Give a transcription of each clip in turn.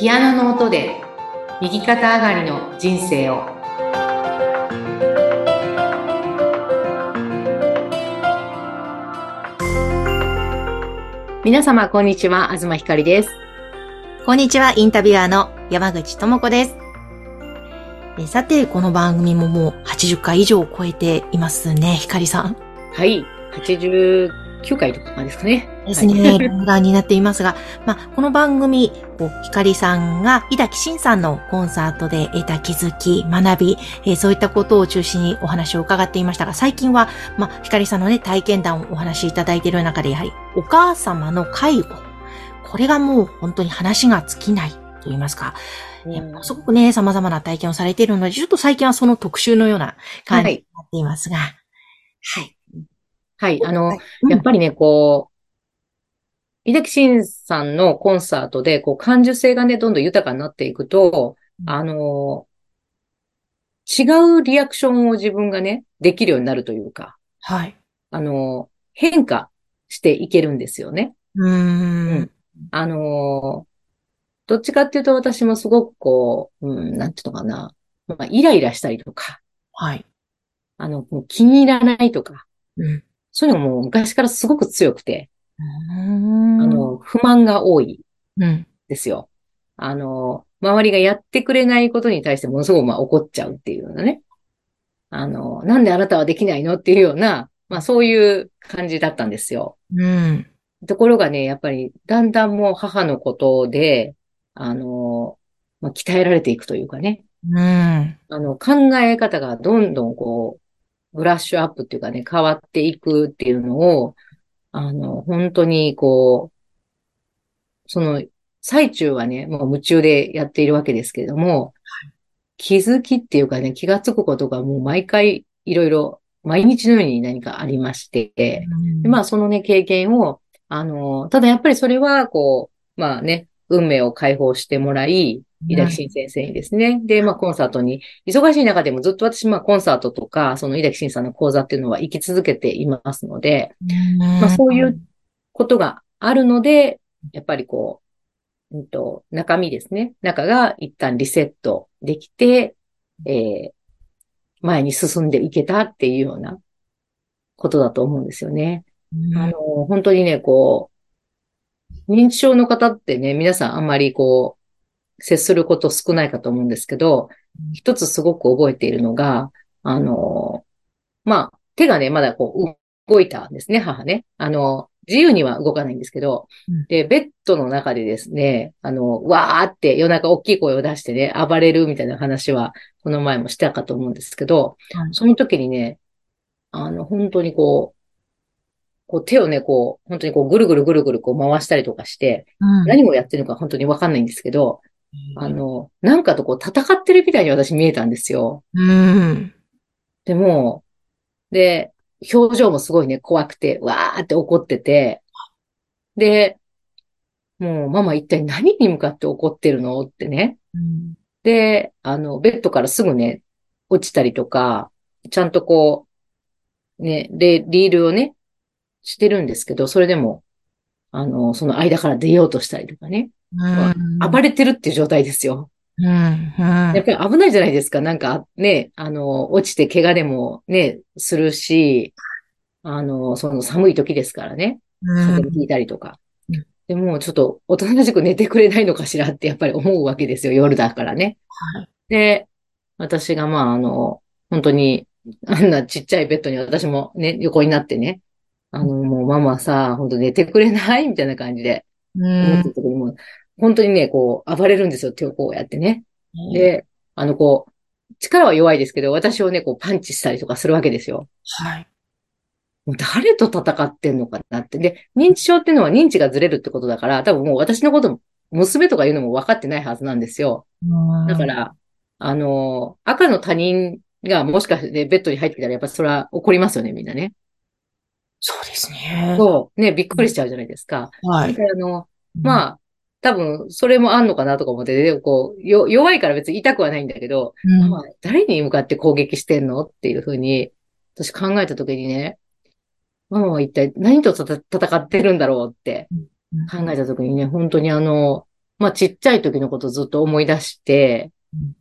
ピアノの音で右肩上がりの人生を。皆様こんにちは。東ひかりです。こんにちは、インタビュアーの山口智子です。えさて、この番組ももう80回以上超えていますね、ひかりさん。はい。89回とかですかねですね、ロダンになっていますが、まあ、この番組、ひかりさんが、井崎慎さんのコンサートで得た気づき、学び、えーそういったことを中心にお話を伺っていましたが、最近は、まあ、ひかりさんのね、体験談をお話しいただいている中で、やはり、お母様の介護。これがもう本当に話が尽きないと言いますか、えーものすごくね、様々な体験をされているので、ちょっと最近はその特集のような感じになっていますが、はい。はい。あのうん。やっぱりねこう井崎慎さんのコンサートでこう感受性がねどんどん豊かになっていくとうんあの違うリアクションを自分がねできるようになるというかはい。あの変化していけるんですよね。うーん。あの、どっちかっていうと私もすごくこう、うん、なんていうのかな。まあ、イライラしたりとか、はい。あの、もう気に入らないとか、うん。そういうのも昔からすごく強くて、あ、の、不満が多いうん。ですよ。あの、周りがやってくれないことに対してものすごくまあ怒っちゃうっていうようなね。あの、なんであなたはできないのっていうような、まあそういう感じだったんですよ。うん。ところがね、やっぱり、だんだんもう母のことで、あの、まあ、鍛えられていくというかね、うん。あの、考え方がどんどんこう、ブラッシュアップっていうかね、変わっていくっていうのを、あの、本当にこう、その、最中はね、もう夢中でやっているわけですけれども、気づきっていうかね、気がつくことがもう毎回いろいろ、毎日のように何かありまして、でまあ、そのね、経験を、あの、ただやっぱりそれは、こう、まあね、運命を解放してもらい、井崎慎先生にですね。で、まあ、コンサートに、忙しい中でもずっと私、まあ、コンサートとか、その井崎慎さんの講座っていうのは行き続けていますので、まあ、そういうことがあるので、やっぱりこう、うんと、中身ですね。中が一旦リセットできて、えー前に進んでいけたっていうようなことだと思うんですよね。うん、あの、本当にね、こう、認知症の方ってね、皆さんあんまりこう、接すること少ないかと思うんですけどうん、一つすごく覚えているのが、あの、まあ、手がね、まだこう、動いたんですね、母ね。あの、自由には動かないんですけどうん、で、ベッドの中でですね、あの、わーって夜中大きい声を出してね、暴れるみたいな話は、この前もしたかと思うんですけど、はい。その時にね、あの、本当にこう、こう手をね、こう、本当にこうぐるぐるぐるぐるこう回したりとかして、うん、何をやってるのか本当にわかんないんですけど、あの、なんかとこう戦ってるみたいに私見えたんですよ。うん。でも、で、表情もすごいね、怖くて、わーって怒ってて、で、もうママ一体何に向かって怒ってるのってね。うんで、あの、ベッドからすぐね、落ちたりとか、ちゃんとこう、ね、で、リールをね、してるんですけど、それでも、あの、その間から出ようとしたりとかね、うん暴れてるっていう状態ですよ。うん。うんやっぱり危ないじゃないですか。なんかね、あの、落ちて怪我でもね、するし、あの、その寒い時ですからね、風邪ひいたりとかうん。でも、ちょっと、おとなしく寝てくれないのかしらってやっぱり思うわけですよ。夜だからね。はいで、私がまあ、あの、本当に、あんなちっちゃいベッドに私もね、横になってね、あの、もうママさ、本当寝てくれない？みたいな感じで、う思ってん本当にね、こう、暴れるんですよ。手をこうやってね。で、あの、こう、力は弱いですけど、私をね、こう、パンチしたりとかするわけですよ。はい。もう誰と戦ってんのかなって。で、認知症っていうのは認知がずれるってことだから、多分もう私のことも、娘とかいうのも分かってないはずなんですよ。だか、ら、あの、赤の他人がもしかしてベッドに入ってきたら、やっぱそれは怒りますよね、みんなね。そうですね。そう。ね、びっくりしちゃうじゃないですか。はい。であの、まあ、多分、それもあんのかなとか思って、でこう、よ、弱いから別に痛くはないんだけど、うん。ママ誰に向かって攻撃してんのっていうふうに、私考えたときにね、ママは一体何と戦ってるんだろうってうん。考えたときにね、本当にあの、まあちっちゃい時のことずっと思い出して、うん。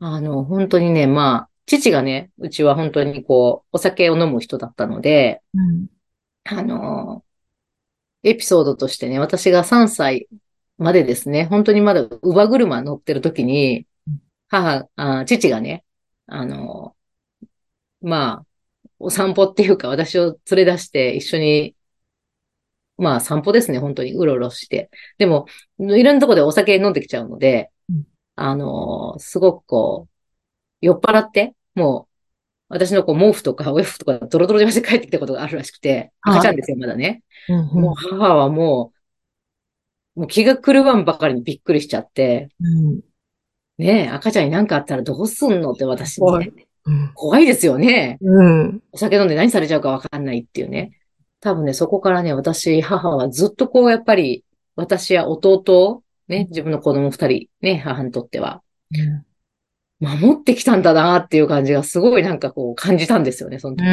あの、本当にね、まあ、父がね、うちは本当にこう、お酒を飲む人だったので、うん。あの、エピソードとしてね、私が3歳までですね、本当にまだ乳母車乗ってる時にうん、母、あ、父がね、あの、まあ、お散歩っていうか私を連れ出して一緒に、まあ散歩ですね、本当にうろうろして。でも、いろんなとこでお酒飲んできちゃうのでうん、あの、すごくこう、酔っ払って、もう、私のこう毛布とかお洋服とかドロドロでして帰ってきたことがあるらしくて、はい赤ちゃんですよ、まだね。うん。もう母はもう、もう気が狂わんばかりにびっくりしちゃって、うん。ねえ、赤ちゃんに何かあったらどうすんのって私はね、うん。怖いですよね。うん。お酒飲んで何されちゃうかわかんないっていうね。多分ね、そこからね、私、母はずっとこう、やっぱり、私や弟を、ね、自分の子供二人、ね、母にとっては、守ってきたんだなっていう感じがすごいなんかこう感じたんですよね、その時。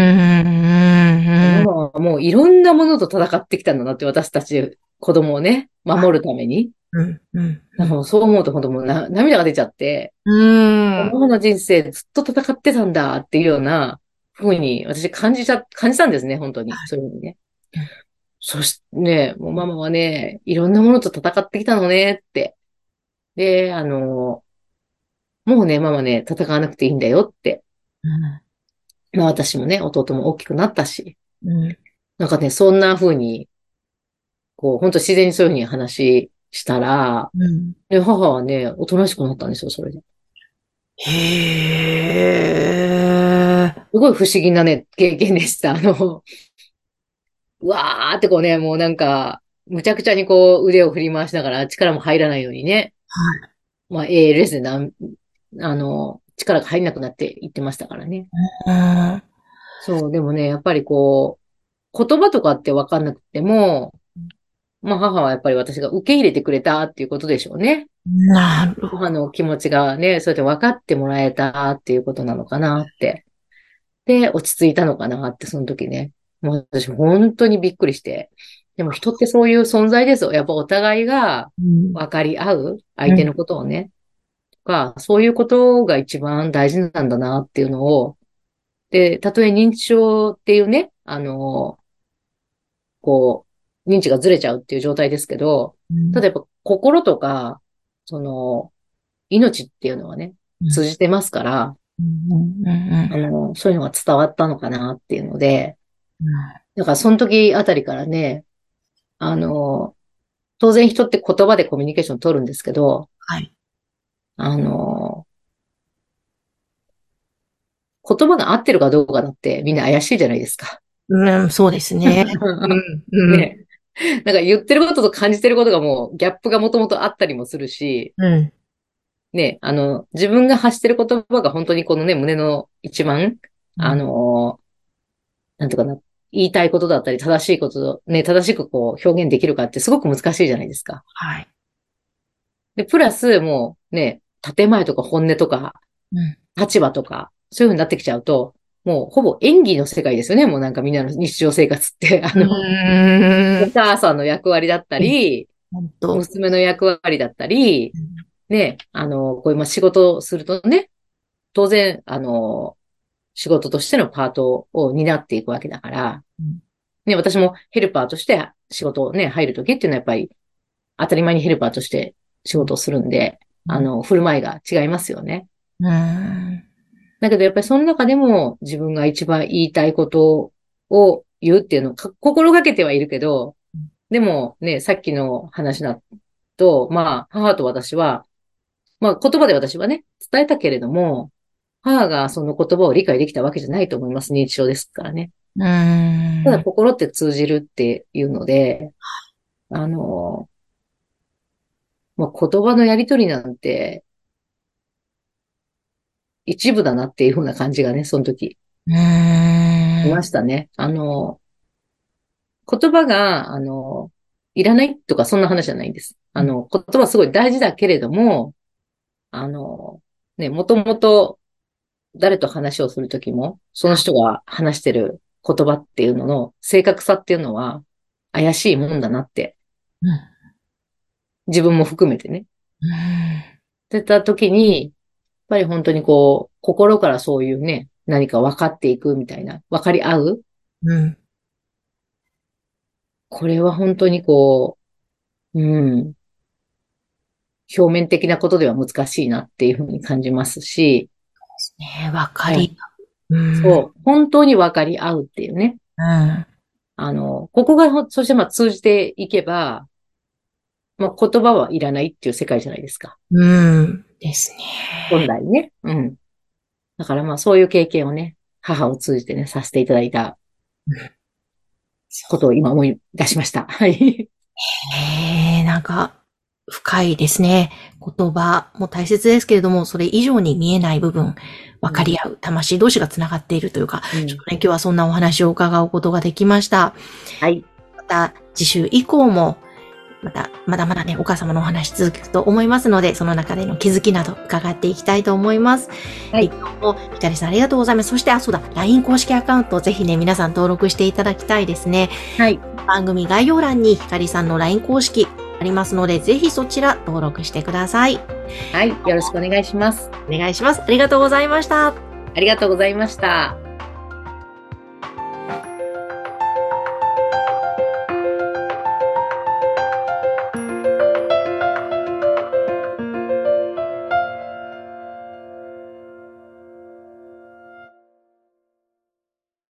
うん。うん。ママはもういろんなものと戦ってきたんだなって、私たち子供をね、守るために。うん。うん。なんかもうそう思うと本当もうな涙が出ちゃって、うん。ママの人生ずっと戦ってたんだっていうような風に私感じちゃ、感じたんですね、本当に。そういうふうにねうん。そしてね、もうママはね、いろんなものと戦ってきたのねって。で、あの、もうね、ママね、戦わなくていいんだよって。まあ私もね、弟も大きくなったし。うん。なんかね、そんな風に、こう、本当自然にそういう風に話したら、うん。で母はね、おとなしくなったんですよ、それで。へー。すごい不思議なね、経験でした。あの、うわーってこうね、もうなんか、むちゃくちゃにこう腕を振り回しながら力も入らないようにね。はい。まあ ALS でなん、あの、力が入んなくなっていってましたからね。うん。そう、でもね、やっぱりこう、言葉とかってわかんなくても、まあ母はやっぱり私が受け入れてくれたっていうことでしょうね。なるほど。母の気持ちがね、そうやって分かってもらえたっていうことなのかなって。で、落ち着いたのかなって、その時ね。もう私本当にびっくりして。でも人ってそういう存在ですよ。やっぱお互いがうん分かり合う相手のことをね。とか、そういうことが一番大事なんだなっていうのを。で、たとえ認知症っていうね、あの、こう、認知がずれちゃうっていう状態ですけど、ただやっぱ心とか、その、命っていうのはね、通じてますから、うんうんあの、そういうのが伝わったのかなっていうので、うんだからその時あたりからね、あの、当然人って言葉でコミュニケーション取るんですけど、はい。あの、言葉が合ってるかどうかだってみんな怪しいじゃないですか。うん、そうですね。うん。うん。ね。なんか言ってることと感じてることがもうギャップがもともとあったりもするし、うん。ね、あの、自分が発してる言葉が本当にこのね、胸の一番、あ、の、なんていうかな、言いたいことだったり、正しいこと、ね、正しくこう表現できるかってすごく難しいじゃないですか。はい。で、プラスもうね、建前とか本音とか、うん。立場とか、そういう風になってきちゃうと、もうほぼ演技の世界ですよね。もうなんかみんなの日常生活って。あの、お母さんの役割だったり、本当。娘の役割だったり、ね、あの、こういうまあ仕事をするとね、当然、あの、仕事としてのパートを担っていくわけだからうん、ね、私もヘルパーとして仕事をね、入るときっていうのはやっぱり、当たり前にヘルパーとして仕事をするんで、あの、振る舞いが違いますよね。うん。だけどやっぱりその中でも自分が一番言いたいことを言うっていうのをか心がけてはいるけどうん、でもね、さっきの話だと、まあ、母と私は、まあ言葉で私はね、伝えたけれども、母がその言葉を理解できたわけじゃないと思います。認知症ですからね。うん。ただ心って通じるっていうので、あの、まあ言葉のやりとりなんて、一部だなっていうふうな感じがね、その時うん。いましたね。あの、言葉が、あの、いらないとかそんな話じゃないんです。あの、言葉すごい大事だけれども、あの、ね、もともと誰と話をするときも、その人が話してる言葉っていうのの正確さっていうのは怪しいもんだなって、うん自分も含めてね。うん。ってった時に、やっぱり本当にこう、心からそういうね、何か分かっていくみたいな、分かり合ううん。これは本当にこう、うん、表面的なことでは難しいなっていうふうに感じますし、ねわかり、うん。そう、本当に分かり合うっていうね。うん。あの、ここがほ、そしてまあ通じていけば、まあ言葉はいらないっていう世界じゃないですか。うん。ですね。本来ね。うん。だからまあそういう経験をね、母を通じてね、させていただいたことを今思い出しました。はい。ええなんか、深いですね。言葉も大切ですけれども、それ以上に見えない部分、分かり合う、魂同士が繋がっているというか、うんちょっとね、今日はそんなお話を伺うことができました。はい。また、次週以降も、また、まだまだね、お母様のお話続くと思いますので、その中での気づきなど伺っていきたいと思います。はいひかりさんありがとうございます。そして、あ、そうだ、LINE 公式アカウント、ぜひね、皆さん登録していただきたいですね。はい。番組概要欄にひかりさんの LINE 公式ありますので、ぜひそちら登録してください。はい。よろしくお願いします。お願いします。ありがとうございました。ありがとうございました。